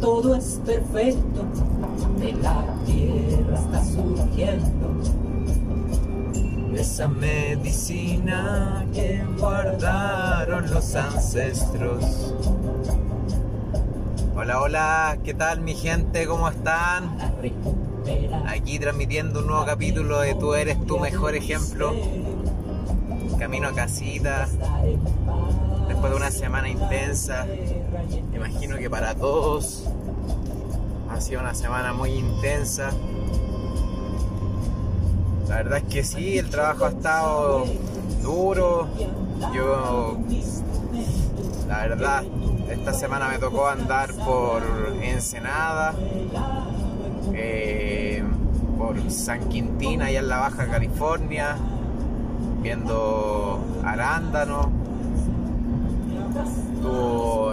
Todo es perfecto, de la tierra está surgiendo esa medicina que guardaron los ancestros. Hola, hola, ¿qué tal mi gente? ¿Cómo están? Aquí transmitiendo un nuevo capítulo de Tú eres tu mejor ejemplo. Camino a casita, después de una semana intensa. Imagino que para todos ha sido una semana muy intensa. La verdad es que sí, el trabajo ha estado duro. Yo, la verdad, esta semana me tocó andar por Ensenada, eh, por San Quintín, allá en la Baja California, viendo arándanos. Estuvo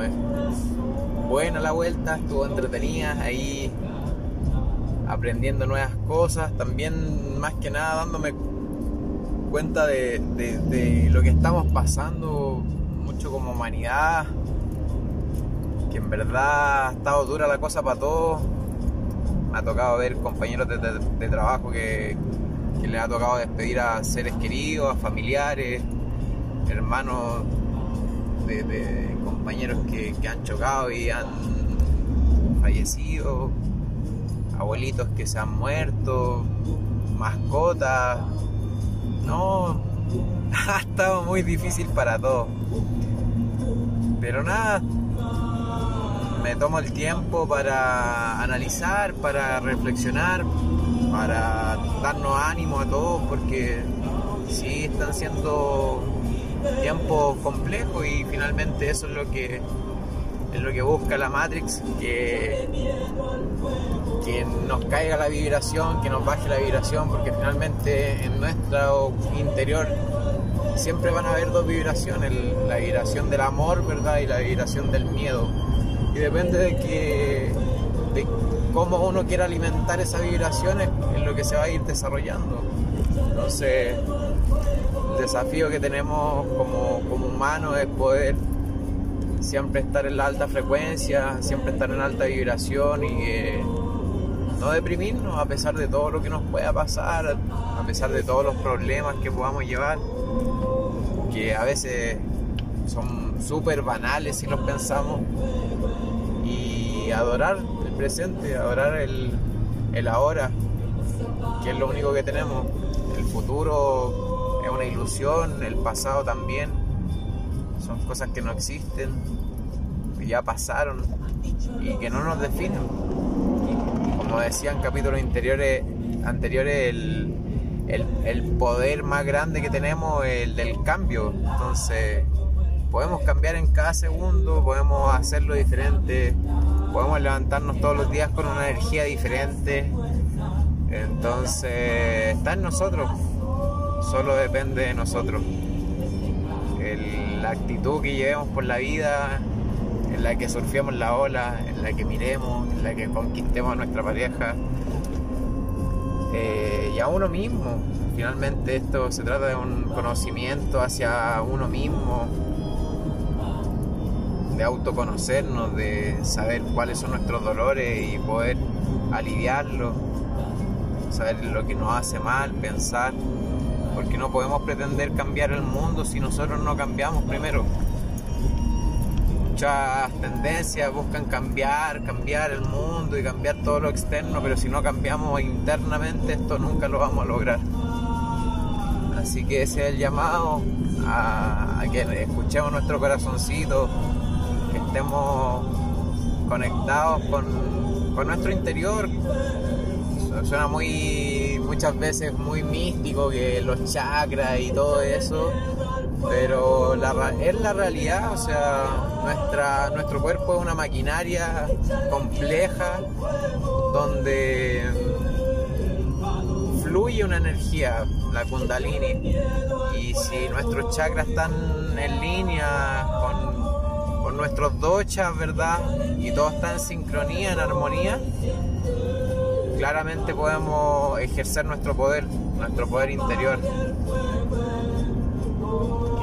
buena la vuelta, estuvo entretenida ahí aprendiendo nuevas cosas, también más que nada dándome cuenta de, de, lo que estamos pasando mucho como humanidad, que en verdad ha estado dura la cosa para todos. Me ha tocado ver compañeros de, trabajo que, que les ha tocado despedir a seres queridos, a familiares, hermanos de, compañeros que han chocado y han fallecido abuelitos que se han muerto, mascotas. No, ha estado muy difícil para todos. Pero nada, me tomo el tiempo para analizar, para reflexionar, para darnos ánimo a todos, porque sí están siendo tiempos complejos y finalmente eso es lo que es lo que busca la Matrix, que, que nos caiga la vibración, que nos baje la vibración, porque finalmente en nuestro interior siempre van a haber dos vibraciones, la vibración del amor, ¿verdad? Y la vibración del miedo. Y depende de que cómo uno quiera alimentar esas vibraciones es lo que se va a ir desarrollando. Entonces, el desafío que tenemos como, como humanos es poder siempre estar en la alta frecuencia, siempre estar en alta vibración y eh, no deprimirnos a pesar de todo lo que nos pueda pasar, a pesar de todos los problemas que podamos llevar, que a veces son súper banales si los pensamos, y adorar presente, adorar el, el ahora, que es lo único que tenemos. El futuro es una ilusión, el pasado también son cosas que no existen, que ya pasaron y que no nos definen. Como decía en capítulos anteriores, anteriores el, el, poder más grande que tenemos es el del cambio. Entonces, podemos cambiar en cada segundo, podemos hacerlo diferente, podemos levantarnos todos los días con una energía diferente. Entonces, está en nosotros, solo depende de nosotros la actitud que llevemos por la vida, en la que surfemos la ola, en la que miremos, en la que conquistemos a nuestra pareja eh, y a uno mismo. Finalmente esto se trata de un conocimiento hacia uno mismo, de autoconocernos, de saber cuáles son nuestros dolores y poder aliviarlos, saber lo que nos hace mal, pensar porque no podemos pretender cambiar el mundo si nosotros no cambiamos primero. Muchas tendencias buscan cambiar, cambiar el mundo y cambiar todo lo externo, pero si no cambiamos internamente esto nunca lo vamos a lograr. Así que ese es el llamado a, que escuchemos nuestro corazoncito, estemos conectados con, con nuestro interior. Suena muy muchas veces muy místico, que los chakras y todo eso, pero es la realidad, o sea, nuestra, nuestro cuerpo es una maquinaria compleja donde fluye una energía, la kundalini, y si nuestros chakras están en línea con nuestros dochas, ¿verdad? Y todo está en sincronía, en armonía, claramente podemos ejercer nuestro poder, nuestro poder interior,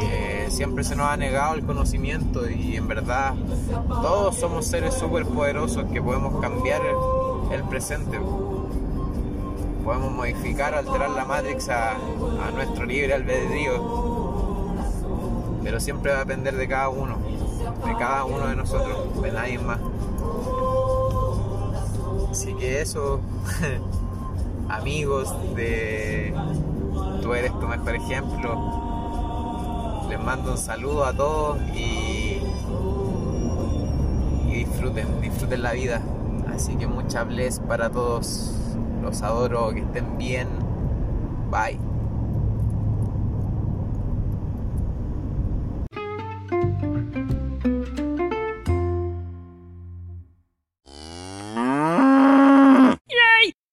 que siempre se nos ha negado el conocimiento y en verdad todos somos seres súper poderosos que podemos cambiar el, presente. Podemos modificar, alterar la Matrix a, a nuestro libre albedrío. Pero siempre va a depender de cada uno, de cada uno de nosotros, de nadie más. Así que eso, amigos de Tú eres tu mejor ejemplo. Les mando un saludo a todos y, disfruten, disfruten la vida. Así que mucha bless para todos. Los adoro, que estén bien. Bye.